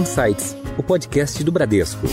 Insights, o podcast do Bradesco.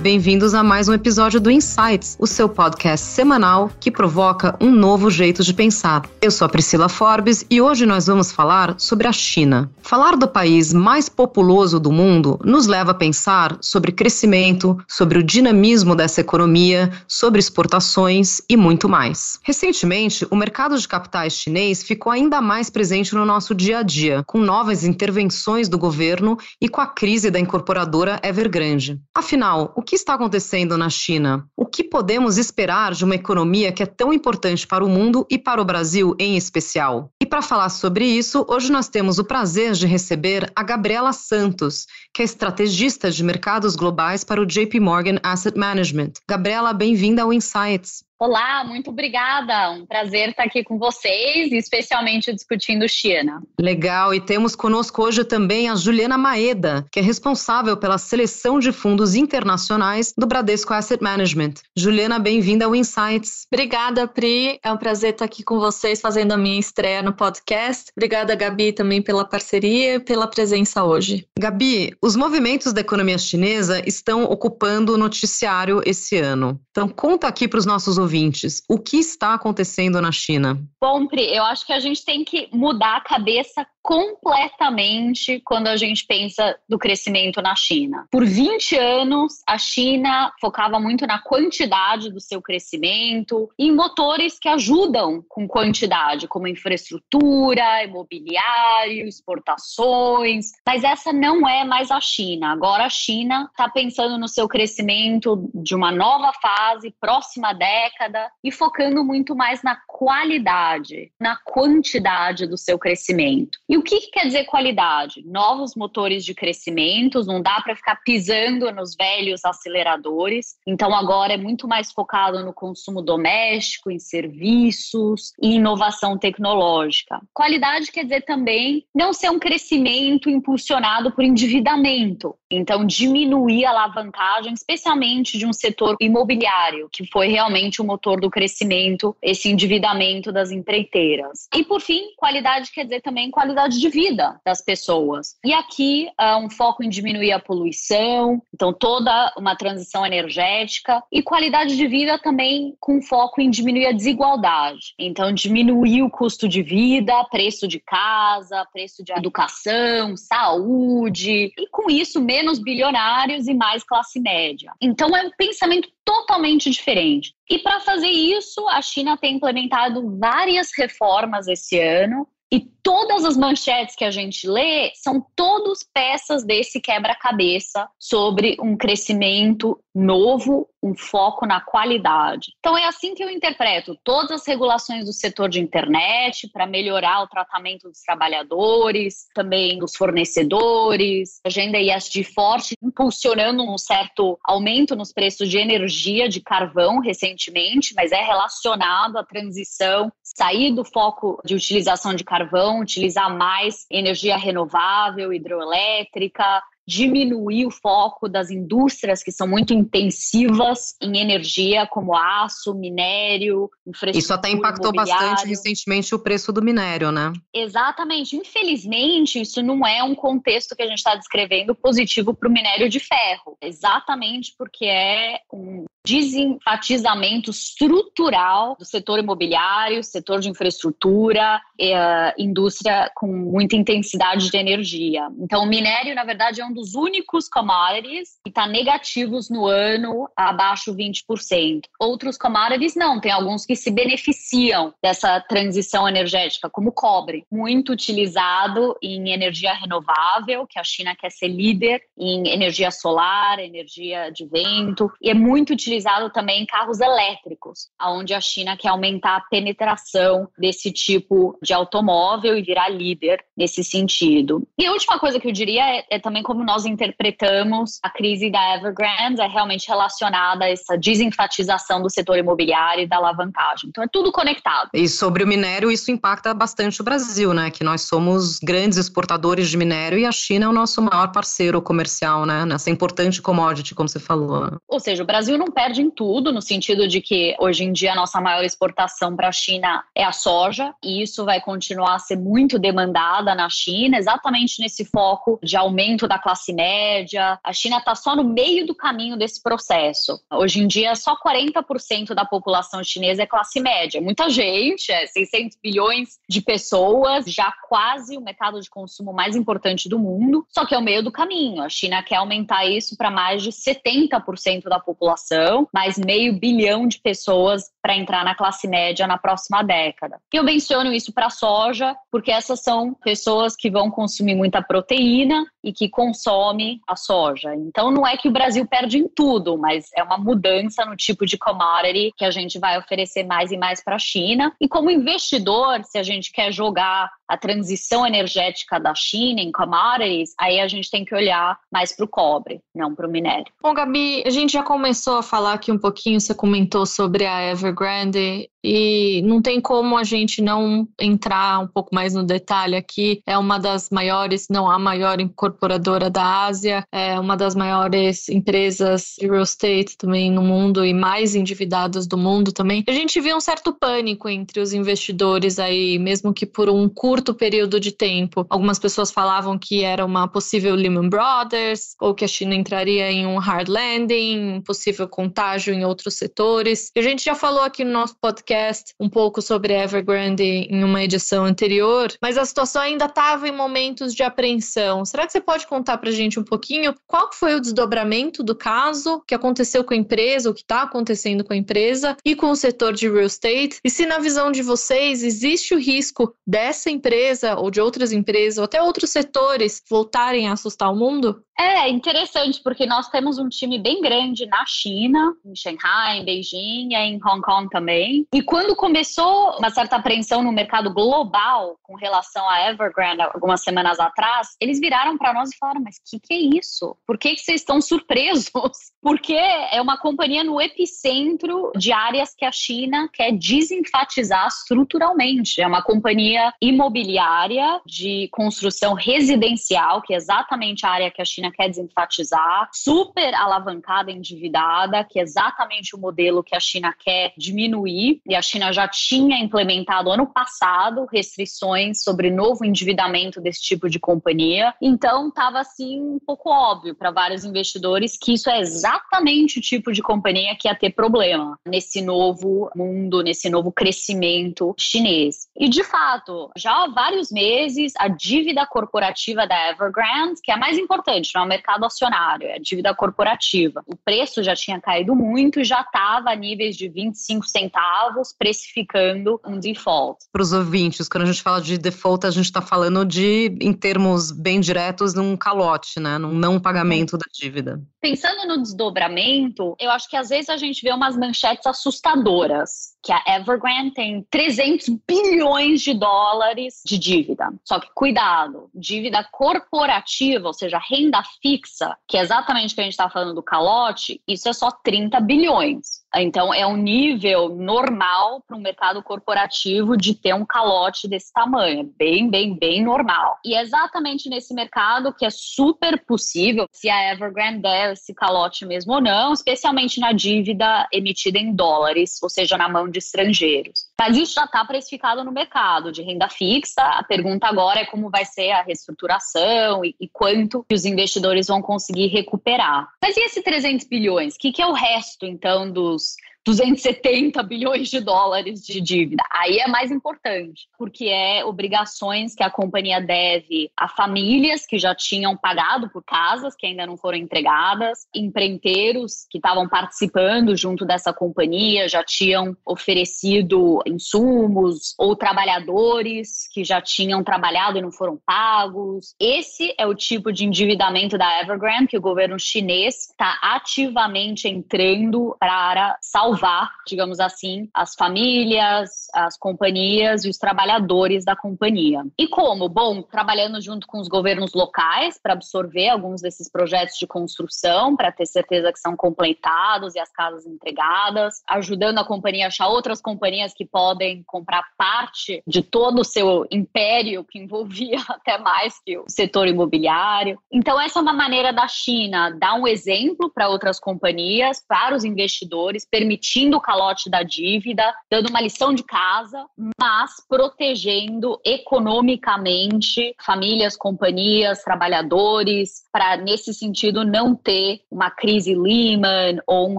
Bem-vindos a mais um episódio do Insights, o seu podcast semanal que provoca um novo jeito de pensar. Eu sou a Priscila Forbes e hoje nós vamos falar sobre a China. Falar do país mais populoso do mundo nos leva a pensar sobre crescimento, sobre o dinamismo dessa economia, sobre exportações e muito mais. Recentemente, o mercado de capitais chinês ficou ainda mais presente no nosso dia a dia, com novas intervenções do governo e com a crise da incorporadora Evergrande. Afinal, o que está acontecendo na China? O que podemos esperar de uma economia que é tão importante para o mundo e para o Brasil em especial? E para falar sobre isso, hoje nós temos o prazer de receber a Gabriela Santos, que é estrategista de mercados globais para o JP Morgan Asset Management. Gabriela, bem-vinda ao Insights. Olá, muito obrigada. Um prazer estar aqui com vocês, especialmente discutindo China. Legal, e temos conosco hoje também a Juliana Maeda, que é responsável pela seleção de fundos internacionais do Bradesco Asset Management. Juliana, bem-vinda ao Insights. Obrigada, Pri. É um prazer estar aqui com vocês fazendo a minha estreia no podcast. Obrigada, Gabi, também pela parceria e pela presença hoje. Gabi, os movimentos da economia chinesa estão ocupando o noticiário esse ano. Então, conta aqui para os nossos ouvintes ouvintes, o que está acontecendo na China? Bom, Pri, eu acho que a gente tem que mudar a cabeça completamente quando a gente pensa do crescimento na China. Por 20 anos, a China focava muito na quantidade do seu crescimento em motores que ajudam com quantidade, como infraestrutura, imobiliário, exportações. Mas essa não é mais a China. Agora a China está pensando no seu crescimento de uma nova fase, próxima década, e focando muito mais na qualidade, na quantidade do seu crescimento. E o que, que quer dizer qualidade? Novos motores de crescimento, não dá para ficar pisando nos velhos aceleradores. Então agora é muito mais focado no consumo doméstico, em serviços e inovação tecnológica. Qualidade quer dizer também não ser um crescimento impulsionado por endividamento. Então diminuir a alavancagem, especialmente de um setor imobiliário, que foi realmente o motor do crescimento, esse endividamento das empreiteiras. E por fim, qualidade quer dizer também qualidade de vida das pessoas. E aqui há um foco em diminuir a poluição, então toda uma transição energética e qualidade de vida também com foco em diminuir a desigualdade. Então diminuir o custo de vida, preço de casa, preço de educação, saúde e com isso menos bilionários e mais classe média. Então é um pensamento totalmente diferente. E para fazer isso, a China tem implementado várias reformas esse ano e todas as manchetes que a gente lê são todas peças desse quebra-cabeça sobre um crescimento novo, um foco na qualidade. Então é assim que eu interpreto todas as regulações do setor de internet para melhorar o tratamento dos trabalhadores, também dos fornecedores, agenda ESG forte, impulsionando um certo aumento nos preços de energia de carvão recentemente, mas é relacionado à transição, sair do foco de utilização de carvão, utilizar mais energia renovável, hidroelétrica, diminuir o foco das indústrias que são muito intensivas em energia, como aço, minério, infraestrutura. Isso até impactou bastante recentemente o preço do minério, né? Exatamente. Infelizmente, isso não é um contexto que a gente está descrevendo positivo para o minério de ferro. Exatamente porque é um desenfatizamento estrutural do setor imobiliário, setor de infraestrutura, uh, indústria com muita intensidade de energia. Então, o minério, na verdade, é um dos únicos commodities que está negativos no ano, abaixo 20%. Outros commodities não, tem alguns que se beneficiam dessa transição energética, como cobre, muito utilizado em energia renovável, que a China quer ser líder em energia solar, energia de vento, e é muito utilizado utilizado também em carros elétricos, onde a China quer aumentar a penetração desse tipo de automóvel e virar líder nesse sentido. E a última coisa que eu diria é, é também como nós interpretamos a crise da Evergrande, é realmente relacionada a essa desenfatização do setor imobiliário e da alavancagem. Então é tudo conectado. E sobre o minério, isso impacta bastante o Brasil, né? Que nós somos grandes exportadores de minério e a China é o nosso maior parceiro comercial, né? Nessa importante commodity, como você falou. Né? Ou seja, o Brasil não perde em tudo, no sentido de que hoje em dia a nossa maior exportação para a China é a soja, e isso vai continuar a ser muito demandada na China, exatamente nesse foco de aumento da classe média. A China está só no meio do caminho desse processo. Hoje em dia, só 40% da população chinesa é classe média. Muita gente, é 600 bilhões de pessoas, já quase o mercado de consumo mais importante do mundo, só que é o meio do caminho. A China quer aumentar isso para mais de 70% da população, mais meio bilhão de pessoas para entrar na classe média na próxima década. E eu menciono isso para a soja, porque essas são pessoas que vão consumir muita proteína e que consomem a soja. Então não é que o Brasil perde em tudo, mas é uma mudança no tipo de commodity que a gente vai oferecer mais e mais para a China. E como investidor, se a gente quer jogar a transição energética da China em commodities, aí a gente tem que olhar mais para o cobre, não para o minério. Bom, Gabi, a gente já começou a falar aqui um pouquinho, você comentou sobre a Evergrande e não tem como a gente não entrar um pouco mais no detalhe aqui. É uma das maiores, não a maior incorporadora da Ásia, é uma das maiores empresas de real estate também no mundo e mais endividadas do mundo também. A gente viu um certo pânico entre os investidores aí, mesmo que por um curto período de tempo. Algumas pessoas falavam que era uma possível Lehman Brothers ou que a China entraria em um hard landing, um possível contágio em outros setores. A gente já falou aqui no nosso podcast podcast um pouco sobre Evergrande em uma edição anterior, mas a situação ainda estava em momentos de apreensão. Será que você pode contar para a gente um pouquinho qual foi o desdobramento do caso, que aconteceu com a empresa, o que está acontecendo com a empresa e com o setor de real estate? E se na visão de vocês existe o risco dessa empresa ou de outras empresas ou até outros setores voltarem a assustar o mundo? É interessante, porque nós temos um time bem grande na China, em Shanghai, em Beijing em Hong Kong também. E quando começou uma certa apreensão no mercado global com relação à Evergrande, algumas semanas atrás, eles viraram para nós e falaram: Mas o que, que é isso? Por que, que vocês estão surpresos? Porque é uma companhia no epicentro de áreas que a China quer desenfatizar estruturalmente. É uma companhia imobiliária de construção residencial, que é exatamente a área que a China quer desenfatizar, super alavancada, endividada, que é exatamente o modelo que a China quer diminuir, e a China já tinha implementado ano passado restrições sobre novo endividamento desse tipo de companhia. Então, estava assim um pouco óbvio para vários investidores que isso é exatamente o tipo de companhia que ia ter problema nesse novo mundo, nesse novo crescimento chinês. E de fato, já há vários meses a dívida corporativa da Evergrande, que é a mais importante, no mercado acionário, é a dívida corporativa. O preço já tinha caído muito e já estava a níveis de 25 centavos, precificando um default. Para os ouvintes, quando a gente fala de default, a gente está falando de, em termos bem diretos, um calote, né? Num não pagamento da dívida. Pensando no desdobramento, eu acho que às vezes a gente vê umas manchetes assustadoras, que a Evergrande tem 300 bilhões de dólares de dívida. Só que cuidado, dívida corporativa, ou seja, renda fixa, que é exatamente o que a gente está falando do calote, isso é só 30 bilhões. Então, é um nível normal para um mercado corporativo de ter um calote desse tamanho. É bem, bem, bem normal. E é exatamente nesse mercado que é super possível, se a Evergrande der esse calote mesmo ou não, especialmente na dívida emitida em dólares, ou seja, na mão de estrangeiros. Mas isso já está precificado no mercado de renda fixa. A pergunta agora é como vai ser a reestruturação e, e quanto os investidores vão conseguir recuperar. Mas e esse 300 bilhões? O que, que é o resto, então, dos 270 bilhões de dólares de dívida. Aí é mais importante, porque é obrigações que a companhia deve a famílias que já tinham pagado por casas que ainda não foram entregadas, empreiteiros que estavam participando junto dessa companhia, já tinham oferecido insumos, ou trabalhadores que já tinham trabalhado e não foram pagos. Esse é o tipo de endividamento da Evergrande que o governo chinês está ativamente entrando para salvar, digamos assim, as famílias, as companhias e os trabalhadores da companhia. E como? Bom, trabalhando junto com os governos locais para absorver alguns desses projetos de construção, para ter certeza que são completados e as casas entregadas, ajudando a companhia a achar outras companhias que podem comprar parte de todo o seu império, que envolvia até mais que o setor imobiliário. Então, essa é uma maneira da China dar um exemplo para outras companhias, para os investidores, permitindo o calote da dívida, dando uma lição de casa, mas protegendo economicamente famílias, companhias, trabalhadores, para nesse sentido não ter uma crise Lehman ou um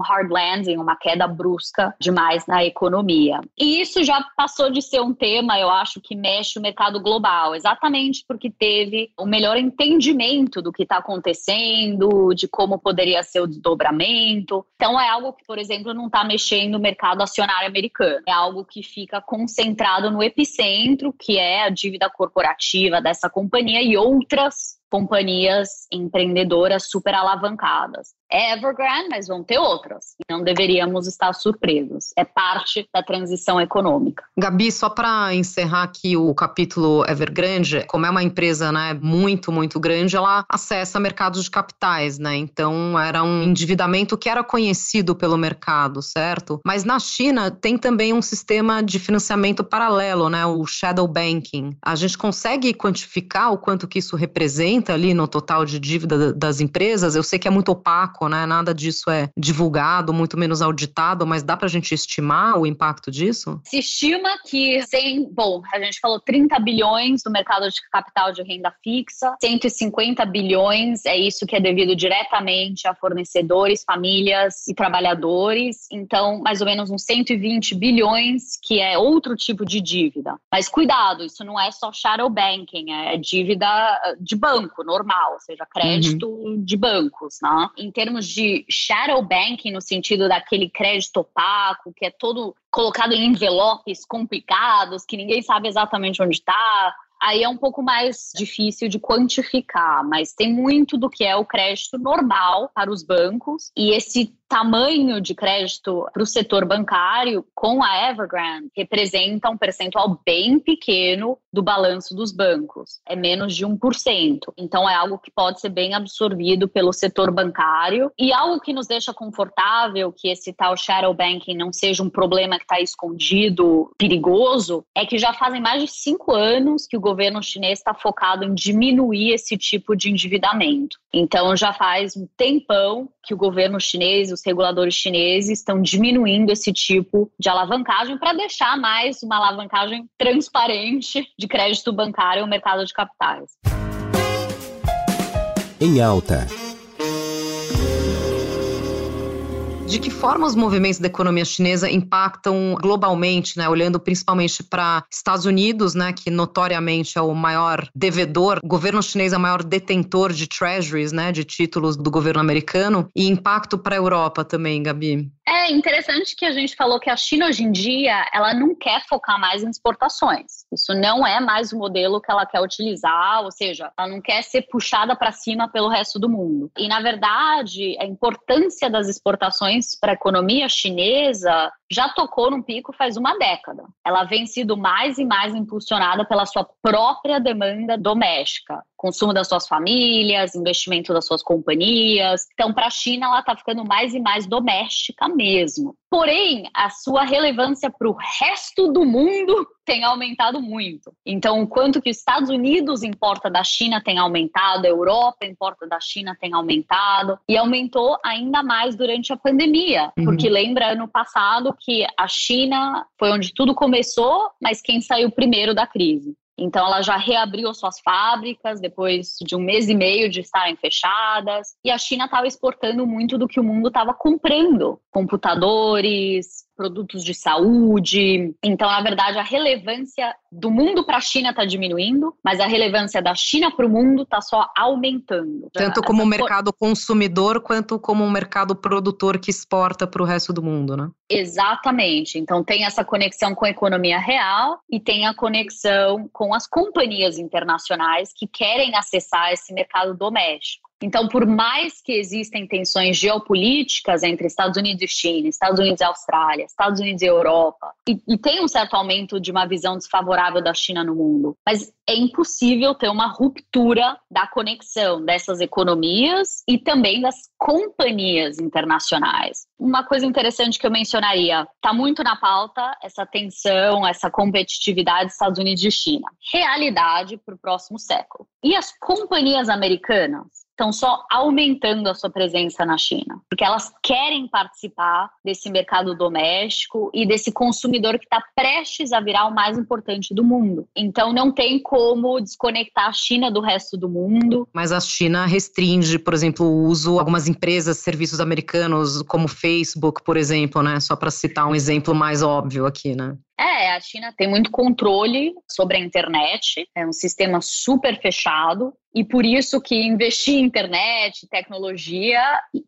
hard landing, uma queda brusca demais na economia. E isso já passou de ser um tema, eu acho, que mexe o mercado global, exatamente porque teve o um melhor entendimento do que está acontecendo, de como poderia ser o desdobramento. Então é algo que, por exemplo, não está mexendo no mercado acionário americano. É algo que fica concentrado no epicentro, que é a dívida corporativa dessa companhia e outras companhias empreendedoras super alavancadas Evergrande, mas vão ter outras. Não deveríamos estar surpresos. É parte da transição econômica. Gabi, só para encerrar aqui o capítulo Evergrande, como é uma empresa né, muito, muito grande, ela acessa mercados de capitais, né? Então era um endividamento que era conhecido pelo mercado, certo? Mas na China tem também um sistema de financiamento paralelo, né? O shadow banking. A gente consegue quantificar o quanto que isso representa ali no total de dívida das empresas? Eu sei que é muito opaco né? Nada disso é divulgado, muito menos auditado, mas dá para a gente estimar o impacto disso? Se estima que, sem, bom, a gente falou 30 bilhões do mercado de capital de renda fixa, 150 bilhões é isso que é devido diretamente a fornecedores, famílias e trabalhadores. Então, mais ou menos uns 120 bilhões que é outro tipo de dívida. Mas cuidado, isso não é só shadow banking, é dívida de banco normal, ou seja, crédito uhum. de bancos, né? Em termos termos de shadow banking, no sentido daquele crédito opaco, que é todo colocado em envelopes complicados, que ninguém sabe exatamente onde está, aí é um pouco mais difícil de quantificar, mas tem muito do que é o crédito normal para os bancos e esse tamanho de crédito para o setor bancário com a Evergrande representa um percentual bem pequeno do balanço dos bancos. É menos de 1%. Então é algo que pode ser bem absorvido pelo setor bancário e algo que nos deixa confortável que esse tal shadow banking não seja um problema que está escondido, perigoso, é que já fazem mais de cinco anos que o governo chinês está focado em diminuir esse tipo de endividamento. Então já faz um tempão que o governo chinês, reguladores chineses estão diminuindo esse tipo de alavancagem para deixar mais uma alavancagem transparente de crédito bancário no mercado de capitais. Em alta de que forma os movimentos da economia chinesa impactam globalmente, né? Olhando principalmente para Estados Unidos, né? Que notoriamente é o maior devedor, o governo chinês é o maior detentor de treasuries, né? De títulos do governo americano e impacto para a Europa também, Gabi. É interessante que a gente falou que a China hoje em dia ela não quer focar mais em exportações. Isso não é mais o modelo que ela quer utilizar, ou seja, ela não quer ser puxada para cima pelo resto do mundo. E na verdade, a importância das exportações para a economia chinesa já tocou num pico faz uma década. Ela vem sido mais e mais impulsionada pela sua própria demanda doméstica, consumo das suas famílias, investimento das suas companhias. Então, para a China, ela está ficando mais e mais doméstica mesmo. Porém, a sua relevância para o resto do mundo tem aumentado muito. Então, o quanto que os Estados Unidos importa da China tem aumentado, a Europa importa da China tem aumentado e aumentou ainda mais durante a pandemia, uhum. porque lembra ano passado que a China foi onde tudo começou, mas quem saiu primeiro da crise. Então, ela já reabriu suas fábricas depois de um mês e meio de estarem fechadas. E a China estava exportando muito do que o mundo estava comprando: computadores, produtos de saúde. Então, na verdade, a relevância do mundo para a China está diminuindo, mas a relevância da China para o mundo está só aumentando. Tanto como o mercado consumidor quanto como um mercado produtor que exporta para o resto do mundo, né? Exatamente. Então tem essa conexão com a economia real e tem a conexão com as companhias internacionais que querem acessar esse mercado doméstico. Então, por mais que existem tensões geopolíticas entre Estados Unidos e China, Estados Unidos e Austrália, Estados Unidos e Europa, e, e tem um certo aumento de uma visão desfavorável da China no mundo, mas é impossível ter uma ruptura da conexão dessas economias e também das companhias internacionais. Uma coisa interessante que eu mencionaria, está muito na pauta essa tensão, essa competitividade Estados Unidos e China. Realidade para o próximo século. E as companhias americanas? Estão só aumentando a sua presença na China, porque elas querem participar desse mercado doméstico e desse consumidor que está prestes a virar o mais importante do mundo. Então não tem como desconectar a China do resto do mundo. Mas a China restringe, por exemplo, o uso algumas empresas, serviços americanos, como Facebook, por exemplo, né? Só para citar um exemplo mais óbvio aqui, né? É, a China tem muito controle sobre a internet, é um sistema super fechado. E por isso que investir em internet, tecnologia,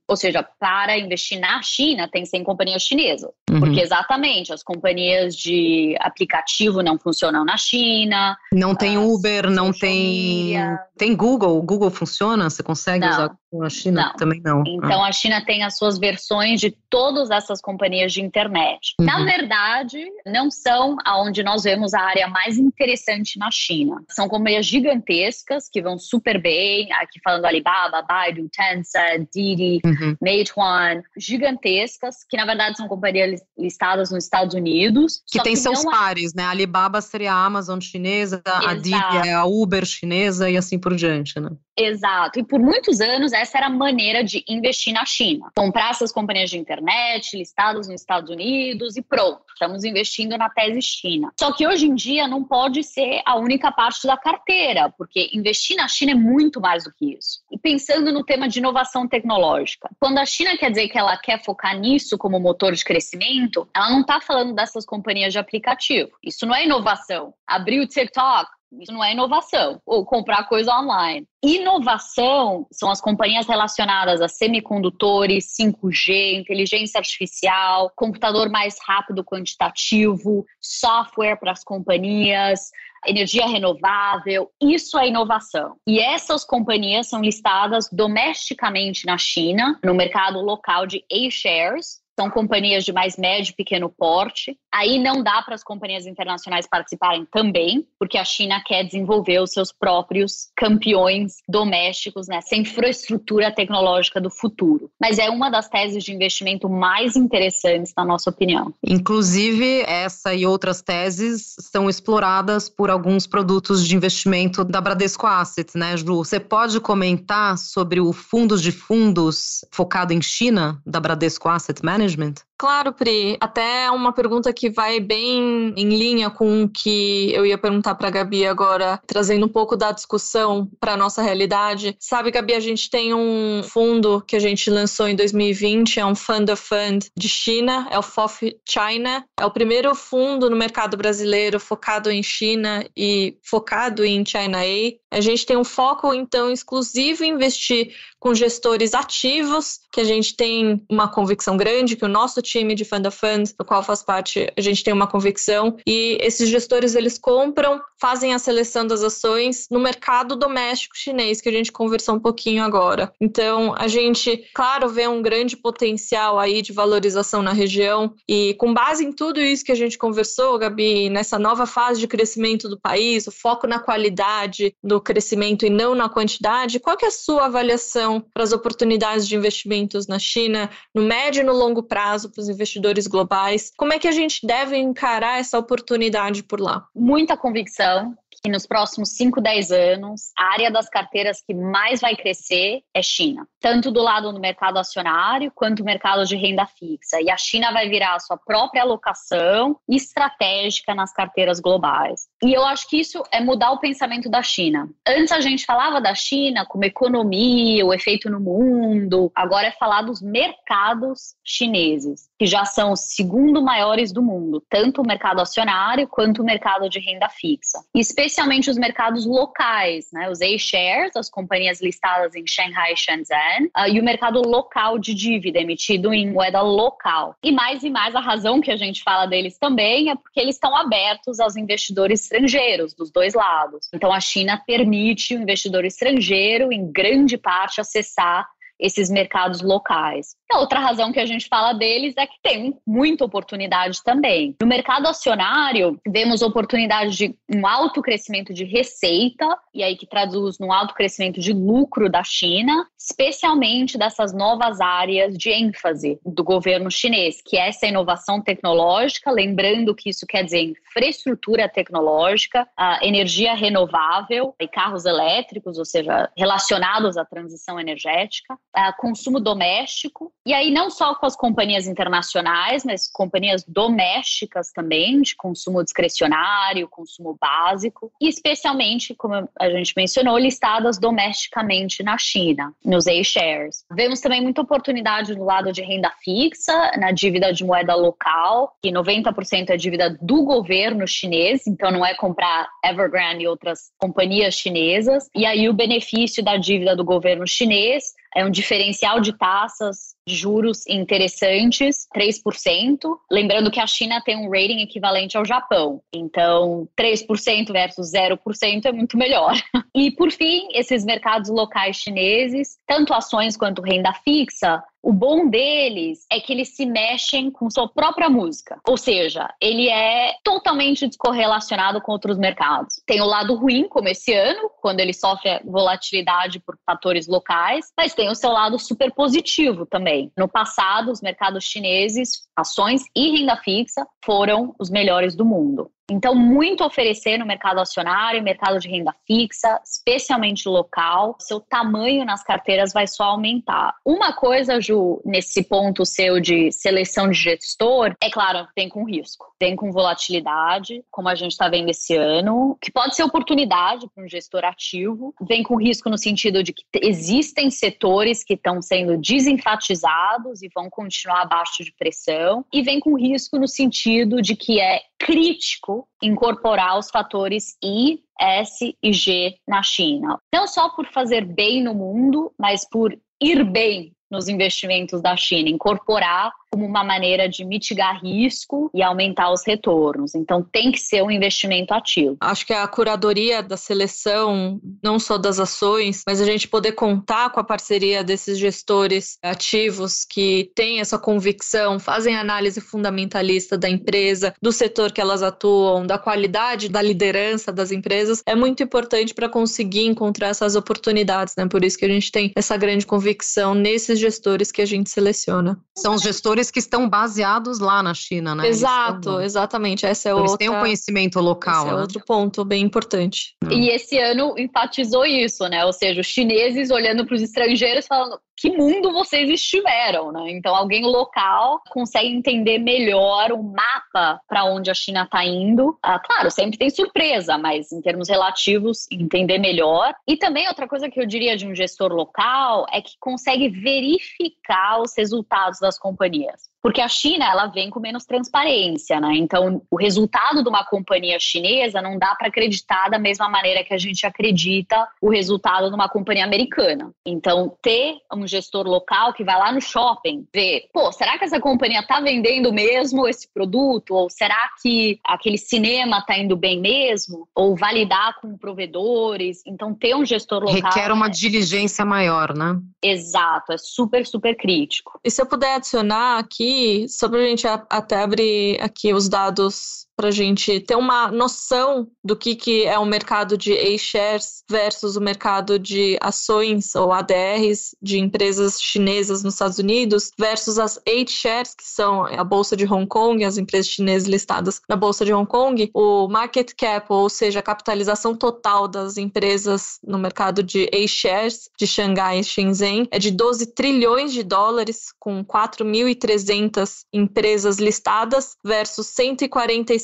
ou seja, para investir na China, tem que ser em companhias chinesas. Uhum. Porque exatamente, as companhias de aplicativo não funcionam na China. Não tem Uber, não tem. Tem Google. O Google funciona? Você consegue não. usar a China? Não. Também não. Então ah. a China tem as suas versões de todas essas companhias de internet. Uhum. Na verdade, não são aonde nós vemos a área mais interessante na China. São companhias gigantescas que vão super bem, aqui falando Alibaba, Baidu, Tencent, Didi, uhum. Meituan, gigantescas, que na verdade são companhias listadas nos Estados Unidos. Que tem que seus pares, né? A Alibaba seria a Amazon chinesa, Exato. a Didi é a Uber chinesa e assim por diante, né? Exato. E por muitos anos essa era a maneira de investir na China. Comprar essas companhias de internet listadas nos Estados Unidos e pronto, estamos investindo na tese China. Só que hoje em dia não pode ser a única parte da carteira, porque investir na China é muito mais do que isso. E pensando no tema de inovação tecnológica, quando a China quer dizer que ela quer focar nisso como motor de crescimento, ela não está falando dessas companhias de aplicativo. Isso não é inovação. Abrir o TikTok, isso não é inovação. Ou comprar coisa online. Inovação são as companhias relacionadas a semicondutores, 5G, inteligência artificial, computador mais rápido quantitativo, software para as companhias, energia renovável, isso é inovação. E essas companhias são listadas domesticamente na China, no mercado local de A-shares, são companhias de mais médio e pequeno porte. Aí não dá para as companhias internacionais participarem também, porque a China quer desenvolver os seus próprios campeões domésticos nessa infraestrutura tecnológica do futuro. Mas é uma das teses de investimento mais interessantes, na nossa opinião. Inclusive, essa e outras teses são exploradas por alguns produtos de investimento da Bradesco Asset, né, Ju? Você pode comentar sobre o fundos de fundos focado em China da Bradesco Asset Management? Management Claro, Pri. Até uma pergunta que vai bem em linha com o que eu ia perguntar para a Gabi agora, trazendo um pouco da discussão para a nossa realidade. Sabe, Gabi, a gente tem um fundo que a gente lançou em 2020, é um Fund of Fund de China, é o FOF China. É o primeiro fundo no mercado brasileiro focado em China e focado em China A. A gente tem um foco, então, exclusivo em investir com gestores ativos, que a gente tem uma convicção grande que o nosso time de Fund of Funds, do qual faz parte, a gente tem uma convicção, e esses gestores eles compram, fazem a seleção das ações no mercado doméstico chinês, que a gente conversou um pouquinho agora. Então, a gente, claro, vê um grande potencial aí de valorização na região, e com base em tudo isso que a gente conversou, Gabi, nessa nova fase de crescimento do país, o foco na qualidade do crescimento e não na quantidade, qual que é a sua avaliação para as oportunidades de investimentos na China no médio e no longo prazo para os investidores globais. Como é que a gente deve encarar essa oportunidade por lá? Muita convicção que nos próximos 5, 10 anos, a área das carteiras que mais vai crescer é China, tanto do lado do mercado acionário quanto do mercado de renda fixa. E a China vai virar a sua própria alocação estratégica nas carteiras globais. E eu acho que isso é mudar o pensamento da China. Antes a gente falava da China como economia, o efeito no mundo, agora é falar dos mercados chineses, que já são os segundo maiores do mundo, tanto o mercado acionário quanto o mercado de renda fixa. Especialmente os mercados locais, né? os A-shares, as companhias listadas em Shanghai e Shenzhen, uh, e o mercado local de dívida emitido em moeda local. E mais e mais a razão que a gente fala deles também é porque eles estão abertos aos investidores estrangeiros dos dois lados. Então a China permite o investidor estrangeiro, em grande parte, acessar esses mercados locais. A outra razão que a gente fala deles é que tem muita oportunidade também. No mercado acionário, vemos oportunidade de um alto crescimento de receita, e aí que traduz num alto crescimento de lucro da China, especialmente dessas novas áreas de ênfase do governo chinês, que é essa inovação tecnológica, lembrando que isso quer dizer infraestrutura tecnológica, energia renovável e carros elétricos, ou seja, relacionados à transição energética, consumo doméstico, e aí não só com as companhias internacionais, mas companhias domésticas também, de consumo discricionário, consumo básico, e especialmente, como a gente mencionou, listadas domesticamente na China, nos A-shares. Vemos também muita oportunidade no lado de renda fixa, na dívida de moeda local, que 90% é dívida do governo chinês, então não é comprar Evergrande e outras companhias chinesas. E aí o benefício da dívida do governo chinês é um diferencial de taxas de juros interessantes, 3%. Lembrando que a China tem um rating equivalente ao Japão. Então, 3% versus 0% é muito melhor. E, por fim, esses mercados locais chineses, tanto ações quanto renda fixa, o bom deles é que eles se mexem com sua própria música. Ou seja, ele é totalmente descorrelacionado com outros mercados. Tem o lado ruim, como esse ano, quando ele sofre volatilidade por fatores locais, mas tem o seu lado super positivo também. No passado, os mercados chineses, ações e renda fixa, foram os melhores do mundo. Então, muito oferecer no mercado acionário, mercado de renda fixa, especialmente local. Seu tamanho nas carteiras vai só aumentar. Uma coisa, Ju, nesse ponto seu de seleção de gestor, é claro, tem com risco. Tem com volatilidade, como a gente está vendo esse ano, que pode ser oportunidade para um gestor ativo. Vem com risco no sentido de que existem setores que estão sendo desenfatizados e vão continuar abaixo de pressão. E vem com risco no sentido de que é crítico incorporar os fatores I, S e G na China. Não só por fazer bem no mundo, mas por ir bem nos investimentos da China, incorporar como uma maneira de mitigar risco e aumentar os retornos. Então, tem que ser um investimento ativo. Acho que a curadoria da seleção, não só das ações, mas a gente poder contar com a parceria desses gestores ativos que têm essa convicção, fazem análise fundamentalista da empresa, do setor que elas atuam, da qualidade da liderança das empresas, é muito importante para conseguir encontrar essas oportunidades, né? Por isso que a gente tem essa grande convicção nesses gestores que a gente seleciona. São os gestores que estão baseados lá na China, né? Exato, estão... exatamente. Essa é Eles outra... têm um conhecimento local. Esse é né? outro ponto bem importante. E esse ano enfatizou isso, né? Ou seja, os chineses olhando para os estrangeiros falando que mundo vocês estiveram, né? Então, alguém local consegue entender melhor o mapa para onde a China está indo. Ah, claro, sempre tem surpresa, mas em termos relativos, entender melhor. E também outra coisa que eu diria de um gestor local é que consegue verificar os resultados das companhias. Porque a China, ela vem com menos transparência, né? Então, o resultado de uma companhia chinesa não dá para acreditar da mesma maneira que a gente acredita o resultado de uma companhia americana. Então, ter um gestor local que vai lá no shopping ver, pô, será que essa companhia está vendendo mesmo esse produto? Ou será que aquele cinema está indo bem mesmo? Ou validar com provedores? Então, ter um gestor local. Requer uma é... diligência maior, né? Exato, é super, super crítico. E se eu puder adicionar aqui, só para a gente até abrir aqui os dados para a gente ter uma noção do que, que é o mercado de A-shares versus o mercado de ações ou ADRs de empresas chinesas nos Estados Unidos versus as H-shares, que são a bolsa de Hong Kong, as empresas chinesas listadas na bolsa de Hong Kong, o market cap, ou seja, a capitalização total das empresas no mercado de A-shares de Xangai e Shenzhen é de 12 trilhões de dólares, com 4.300 empresas listadas versus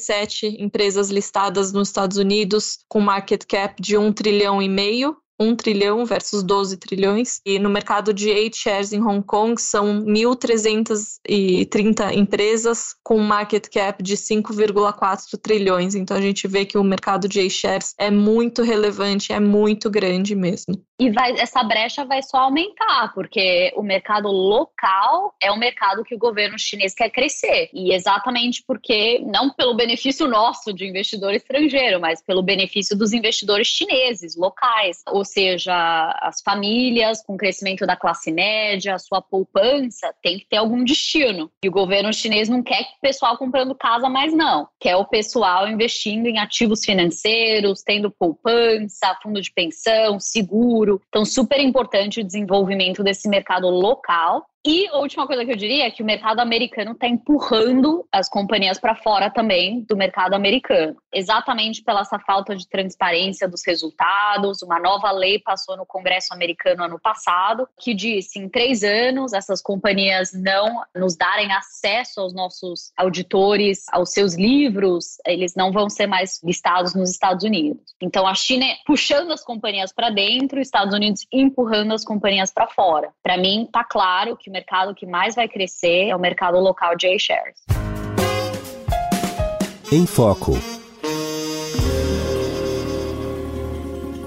147 empresas listadas nos Estados Unidos com market cap de 1 trilhão e meio 1 trilhão versus 12 trilhões. E no mercado de A-shares em Hong Kong são 1.330 empresas com market cap de 5,4 trilhões. Então a gente vê que o mercado de A-shares é muito relevante, é muito grande mesmo. E vai, essa brecha vai só aumentar, porque o mercado local é um mercado que o governo chinês quer crescer. E exatamente porque, não pelo benefício nosso de investidor estrangeiro, mas pelo benefício dos investidores chineses, locais. Ou seja, as famílias com crescimento da classe média, a sua poupança tem que ter algum destino. E o governo chinês não quer que o pessoal comprando casa mais não. Quer o pessoal investindo em ativos financeiros, tendo poupança, fundo de pensão, seguro. Então, super importante o desenvolvimento desse mercado local e a última coisa que eu diria é que o mercado americano está empurrando as companhias para fora também do mercado americano, exatamente pela essa falta de transparência dos resultados. Uma nova lei passou no Congresso americano ano passado que disse em três anos essas companhias não nos darem acesso aos nossos auditores, aos seus livros, eles não vão ser mais listados nos Estados Unidos. Então a China é puxando as companhias para dentro, os Estados Unidos empurrando as companhias para fora. Para mim está claro que o mercado que mais vai crescer é o mercado local de A-shares. Em Foco.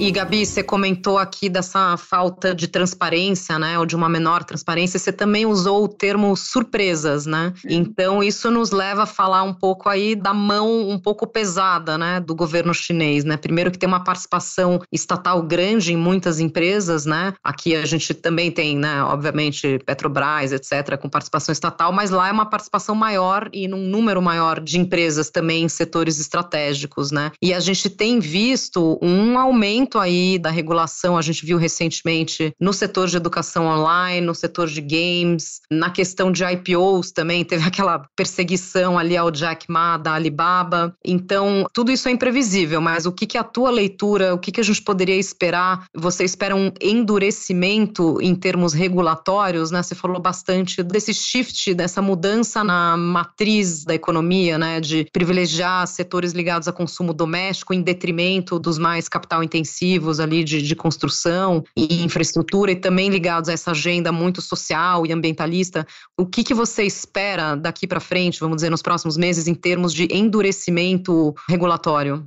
E Gabi, você comentou aqui dessa falta de transparência, né, ou de uma menor transparência. Você também usou o termo surpresas, né? Então isso nos leva a falar um pouco aí da mão um pouco pesada, né, do governo chinês, né? Primeiro que tem uma participação estatal grande em muitas empresas, né? Aqui a gente também tem, né, obviamente Petrobras, etc, com participação estatal, mas lá é uma participação maior e num número maior de empresas também em setores estratégicos, né? E a gente tem visto um aumento muito aí da regulação, a gente viu recentemente no setor de educação online, no setor de games, na questão de IPOs também, teve aquela perseguição ali ao Jack Ma da Alibaba. Então, tudo isso é imprevisível, mas o que, que a tua leitura, o que, que a gente poderia esperar? Você espera um endurecimento em termos regulatórios, né? Você falou bastante desse shift, dessa mudança na matriz da economia, né? De privilegiar setores ligados a consumo doméstico em detrimento dos mais capital intensivos ali de, de construção e infraestrutura e também ligados a essa agenda muito social e ambientalista. O que, que você espera daqui para frente, vamos dizer, nos próximos meses, em termos de endurecimento regulatório?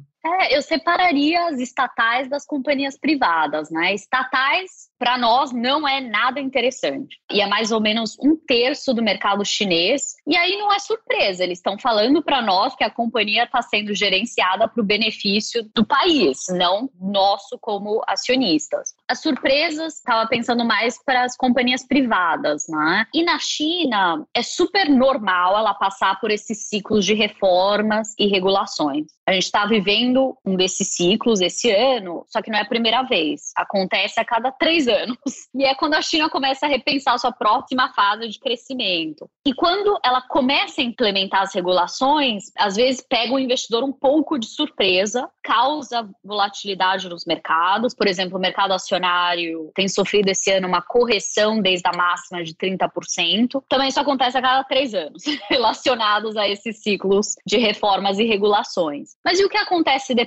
Eu separaria as estatais das companhias privadas, né? Estatais para nós não é nada interessante. E é mais ou menos um terço do mercado chinês. E aí não é surpresa, eles estão falando para nós que a companhia está sendo gerenciada para o benefício do país, não nosso como acionistas. As surpresas, estava pensando mais para as companhias privadas, né? E na China é super normal ela passar por esses ciclos de reformas e regulações. A gente está vivendo um desses ciclos esse ano, só que não é a primeira vez. Acontece a cada três anos. E é quando a China começa a repensar a sua próxima fase de crescimento. E quando ela começa a implementar as regulações, às vezes pega o investidor um pouco de surpresa, causa volatilidade nos mercados. Por exemplo, o mercado acionário tem sofrido esse ano uma correção desde a máxima de 30%. Também isso acontece a cada três anos, relacionados a esses ciclos de reformas e regulações. Mas e o que acontece depois?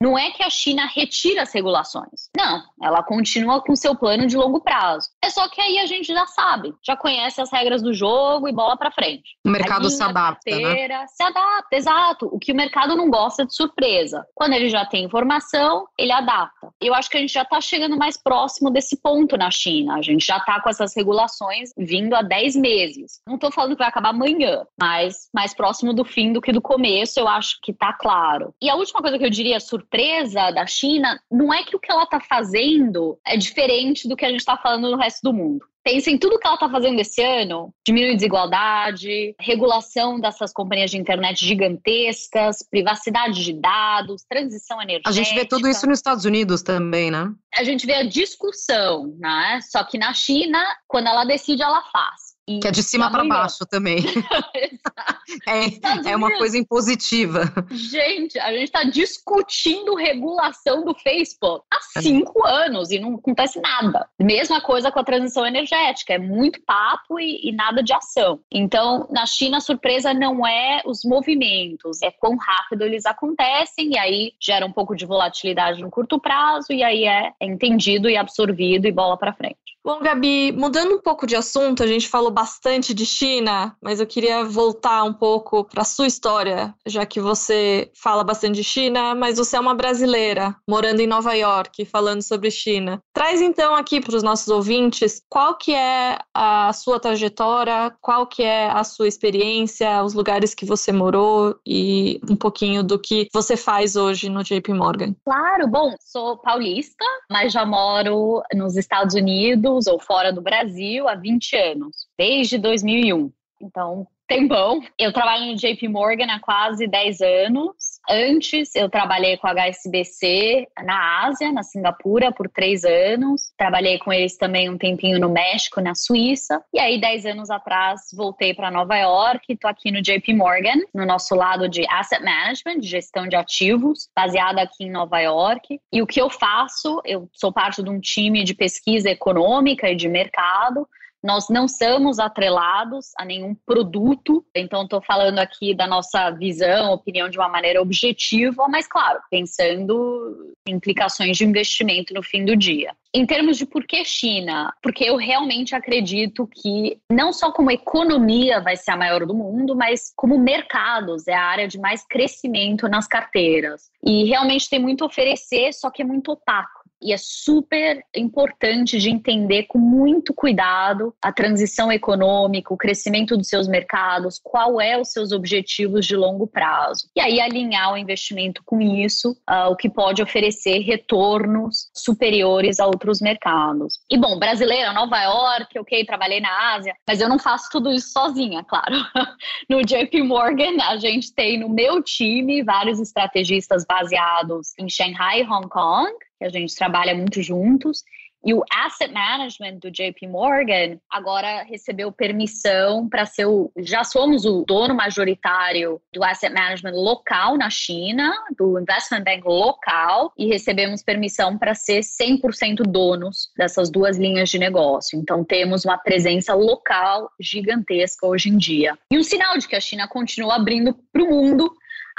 Não é que a China retira as regulações. Não, ela continua com seu plano de longo prazo. É só que aí a gente já sabe, já conhece as regras do jogo e bola para frente. O mercado se adapta, né? carteira, né? Se adapta, exato. O que o mercado não gosta de surpresa. Quando ele já tem informação, ele adapta. Eu acho que a gente já está chegando mais próximo desse ponto na China. A gente já está com essas regulações vindo há 10 meses. Não estou falando que vai acabar amanhã, mas mais próximo do fim do que do começo, eu acho que está claro. E a última coisa que eu diria surpresa da China não é que o que ela está fazendo é diferente diferente do que a gente está falando no resto do mundo. Pensa em tudo que ela está fazendo esse ano: diminuir desigualdade, regulação dessas companhias de internet gigantescas, privacidade de dados, transição energética. A gente vê tudo isso nos Estados Unidos também, né? A gente vê a discussão, né? Só que na China, quando ela decide, ela faz. Que é de cima para baixo também. é, é uma coisa impositiva. Gente, a gente está discutindo regulação do Facebook há é. cinco anos e não acontece nada. Mesma coisa com a transição energética, é muito papo e, e nada de ação. Então, na China, a surpresa não é os movimentos, é quão rápido eles acontecem e aí gera um pouco de volatilidade no curto prazo e aí é, é entendido e absorvido e bola para frente. Bom, Gabi, mudando um pouco de assunto, a gente falou bastante de China, mas eu queria voltar um pouco para a sua história, já que você fala bastante de China, mas você é uma brasileira morando em Nova York, falando sobre China. Traz então aqui para os nossos ouvintes qual que é a sua trajetória, qual que é a sua experiência, os lugares que você morou e um pouquinho do que você faz hoje no JP Morgan. Claro, bom, sou paulista, mas já moro nos Estados Unidos Unidos ou fora do Brasil há 20 anos, desde 2001. Então, tempão. Eu trabalho no JP Morgan há quase 10 anos. Antes, eu trabalhei com a HSBC na Ásia, na Singapura, por três anos. Trabalhei com eles também um tempinho no México, na Suíça. E aí, dez anos atrás, voltei para Nova York. Estou aqui no JP Morgan, no nosso lado de Asset Management, de gestão de ativos, baseada aqui em Nova York. E o que eu faço? Eu sou parte de um time de pesquisa econômica e de mercado. Nós não somos atrelados a nenhum produto, então estou falando aqui da nossa visão, opinião de uma maneira objetiva, mas claro, pensando em implicações de investimento no fim do dia. Em termos de por que China, porque eu realmente acredito que não só como economia vai ser a maior do mundo, mas como mercados é a área de mais crescimento nas carteiras. E realmente tem muito a oferecer, só que é muito opaco e é super importante de entender com muito cuidado a transição econômica, o crescimento dos seus mercados, qual é os seus objetivos de longo prazo. E aí alinhar o investimento com isso, uh, o que pode oferecer retornos superiores a outros mercados. E bom, brasileira, Nova York, ok, trabalhei na Ásia, mas eu não faço tudo isso sozinha, claro. no JP Morgan, a gente tem no meu time vários estrategistas baseados em Shanghai, Hong Kong, que a gente trabalha muito juntos. E o asset management do JP Morgan agora recebeu permissão para ser o. Já somos o dono majoritário do asset management local na China, do investment bank local, e recebemos permissão para ser 100% donos dessas duas linhas de negócio. Então temos uma presença local gigantesca hoje em dia. E um sinal de que a China continua abrindo para o mundo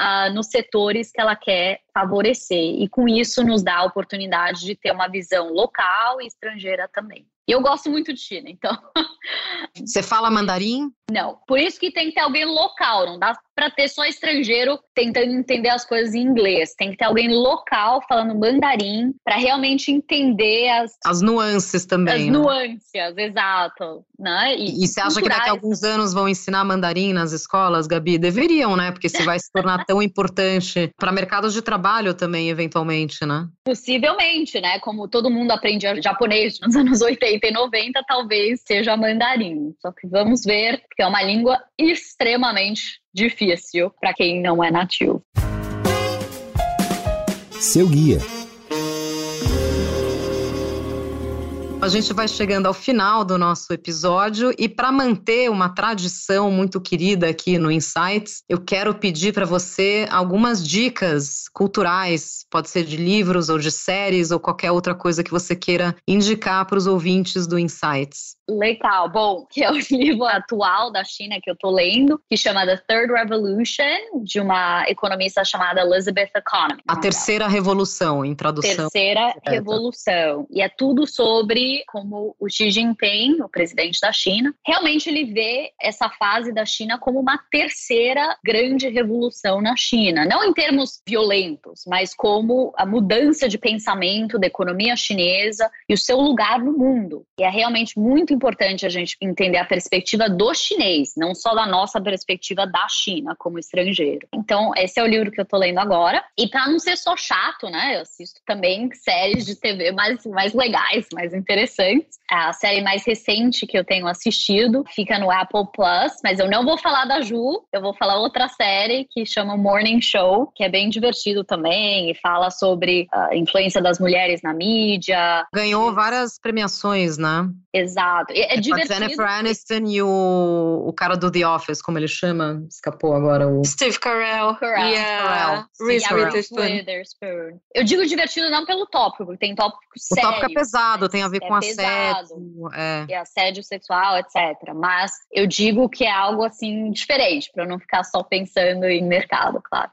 uh, nos setores que ela quer favorecer. E com isso nos dá a oportunidade de ter uma visão local e estrangeira também. Eu gosto muito de China, então. Você fala mandarim? Não. Por isso que tem que ter alguém local, não dá para ter só estrangeiro tentando entender as coisas em inglês. Tem que ter alguém local falando mandarim para realmente entender as as nuances também. As né? nuances, exato, né? E, e você acha que daqui a alguns anos vão ensinar mandarim nas escolas, Gabi? Deveriam, né? Porque se vai se tornar tão importante para mercados de trabalho também, eventualmente, né? Possivelmente, né? Como todo mundo aprende japonês nos anos 80 e 90, talvez seja mandarim. Só que vamos ver, porque é uma língua extremamente difícil para quem não é nativo. Seu guia. A gente vai chegando ao final do nosso episódio e para manter uma tradição muito querida aqui no Insights, eu quero pedir para você algumas dicas culturais, pode ser de livros ou de séries ou qualquer outra coisa que você queira indicar para os ouvintes do Insights. Legal, bom, que é o livro atual da China que eu tô lendo, que chama The Third Revolution, de uma economista chamada Elizabeth Economy. A terceira revolução, em tradução. Terceira revolução. E é tudo sobre como o Xi Jinping, o presidente da China, realmente ele vê essa fase da China como uma terceira grande revolução na China, não em termos violentos, mas como a mudança de pensamento da economia chinesa e o seu lugar no mundo. E é realmente muito importante a gente entender a perspectiva do chinês, não só da nossa perspectiva da China como estrangeiro. Então, esse é o livro que eu tô lendo agora. E para não ser só chato, né? Eu assisto também séries de TV mais, mais legais, mais interessantes. A série mais recente que eu tenho assistido fica no Apple Plus, mas eu não vou falar da Ju, eu vou falar outra série que chama Morning Show, que é bem divertido também e fala sobre a influência das mulheres na mídia. Ganhou várias premiações, né? Exato. É, é divertido. A Jennifer Aniston e o, o cara do The Office, como ele chama? Escapou agora o. Steve Carell. Carell. E a Reese Witherspoon. Eu digo divertido não pelo tópico, porque tem tópico sério. O tópico é pesado, tem a ver é com pesado, assédio. É. é assédio sexual, etc. Mas eu digo que é algo assim diferente, para eu não ficar só pensando em mercado, claro.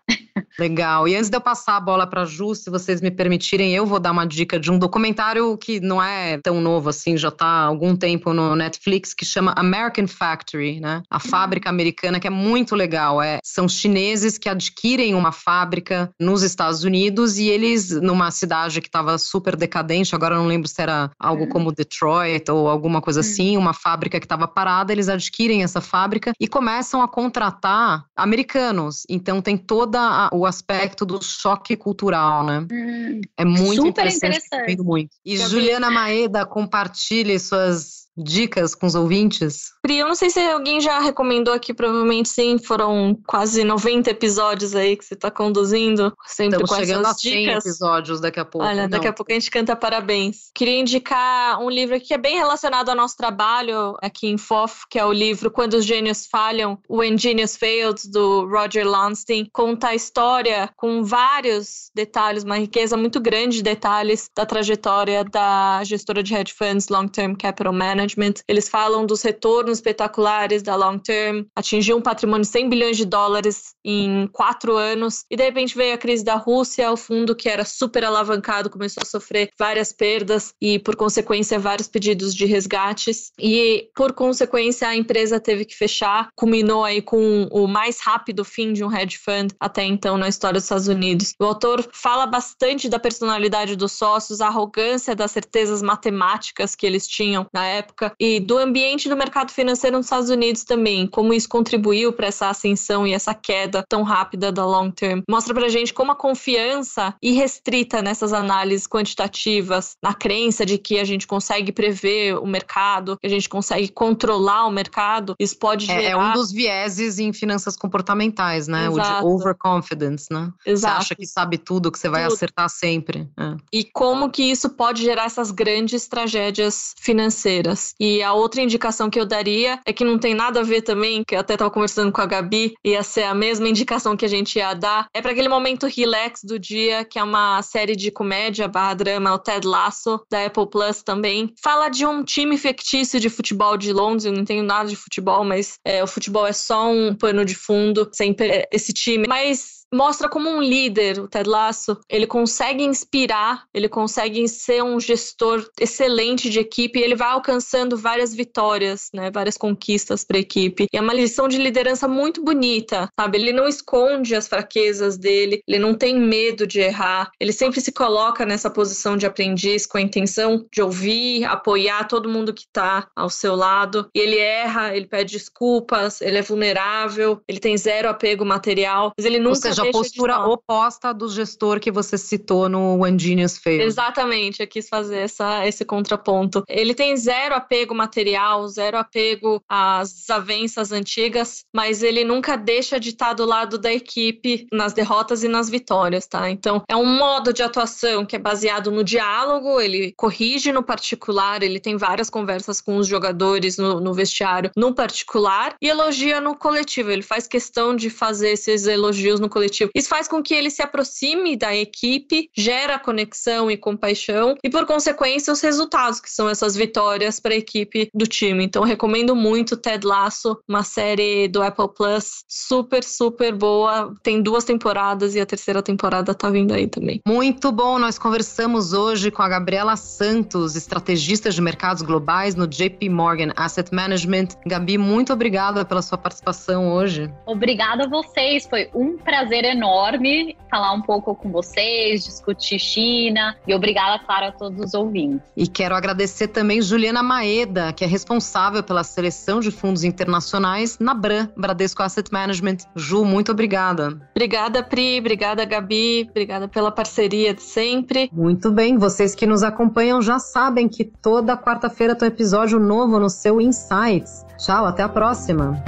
Legal. E antes de eu passar a bola para Ju, se vocês me permitirem, eu vou dar uma dica de um documentário que não é tão novo assim, já está há algum tempo no Netflix, que chama American Factory, né? A fábrica americana, que é muito legal. É, são chineses que adquirem uma fábrica nos Estados Unidos e eles, numa cidade que estava super decadente, agora eu não lembro se era algo uhum. como Detroit ou alguma coisa uhum. assim, uma fábrica que estava parada, eles adquirem essa fábrica e começam a contratar americanos. Então tem toda o aspecto do choque cultural, né? Hum, é muito super interessante. interessante. Muito. E Juliana Maeda, compartilhe suas dicas com os ouvintes? Pri, eu não sei se alguém já recomendou aqui, provavelmente sim, foram quase 90 episódios aí que você está conduzindo, sempre Estamos com chegando essas a 100 dicas. episódios daqui a pouco. Olha, não. daqui a pouco a gente canta parabéns. Queria indicar um livro que é bem relacionado ao nosso trabalho aqui em FOF, que é o livro Quando os Gênios Falham, When Genius Failed, do Roger Lansing. Conta a história com vários detalhes, uma riqueza muito grande de detalhes da trajetória da gestora de hedge funds Long Term Capital Management Management, eles falam dos retornos espetaculares da Long Term, atingiu um patrimônio de 100 bilhões de dólares em quatro anos, e de repente veio a crise da Rússia, o fundo que era super alavancado começou a sofrer várias perdas e, por consequência, vários pedidos de resgates, e por consequência a empresa teve que fechar, culminou aí com o mais rápido fim de um hedge fund até então na história dos Estados Unidos. O autor fala bastante da personalidade dos sócios, a arrogância das certezas matemáticas que eles tinham na época, época e do ambiente do mercado financeiro nos Estados Unidos também, como isso contribuiu para essa ascensão e essa queda tão rápida da long term. Mostra para gente como a confiança irrestrita nessas análises quantitativas, na crença de que a gente consegue prever o mercado, que a gente consegue controlar o mercado, isso pode gerar... É, é um dos vieses em finanças comportamentais, né? Exato. O de overconfidence, né? Exato. Você acha que sabe tudo, que você vai Tudo. acertar sempre. É. e como que isso pode gerar essas grandes tragédias financeiras. E a outra indicação que eu daria é que não tem nada a ver também, que eu até estava conversando com a Gabi, ia ser a mesma indicação que a gente ia dar, é para aquele momento relax do dia, que é uma série de comédia barra drama, o Ted Lasso, da Apple Plus também. Fala de um time fictício de futebol de Londres, eu não entendo nada de futebol, mas é, o futebol é só um pano de fundo, sempre esse time. Mas mostra como um líder, o Ted Lasso, ele consegue inspirar, ele consegue ser um gestor excelente de equipe e ele vai alcançando várias vitórias, né, várias conquistas para a equipe. E é uma lição de liderança muito bonita, sabe? Ele não esconde as fraquezas dele, ele não tem medo de errar, ele sempre se coloca nessa posição de aprendiz com a intenção de ouvir, apoiar todo mundo que está ao seu lado. E ele erra, ele pede desculpas, ele é vulnerável, ele tem zero apego material, mas ele nunca seja, a postura oposta do gestor que você citou no When Genius Failed. Exatamente, eu quis fazer essa, esse contraponto. Ele tem zero apego material, zero apego às desavenças antigas, mas ele nunca deixa de estar do lado da equipe nas derrotas e nas vitórias, tá? Então, é um modo de atuação que é baseado no diálogo, ele corrige no particular, ele tem várias conversas com os jogadores no, no vestiário no particular e elogia no coletivo. Ele faz questão de fazer esses elogios no coletivo. Isso faz com que ele se aproxime da equipe, gera conexão e compaixão e, por consequência, os resultados, que são essas vitórias para a equipe do time. Então, recomendo muito Ted Lasso, uma série do Apple Plus, super, super boa. Tem duas temporadas e a terceira temporada tá vindo aí também. Muito bom, nós conversamos hoje com a Gabriela Santos, estrategista de mercados globais no JP Morgan Asset Management. Gabi, muito obrigada pela sua participação hoje. Obrigada a vocês, foi um prazer prazer enorme falar um pouco com vocês, discutir China. E obrigada, claro, a todos os ouvintes. E quero agradecer também Juliana Maeda, que é responsável pela seleção de fundos internacionais na BRAM, Bradesco Asset Management. Ju, muito obrigada. Obrigada, Pri. Obrigada, Gabi. Obrigada pela parceria de sempre. Muito bem, vocês que nos acompanham já sabem que toda quarta-feira tem um episódio novo no seu Insights. Tchau, até a próxima.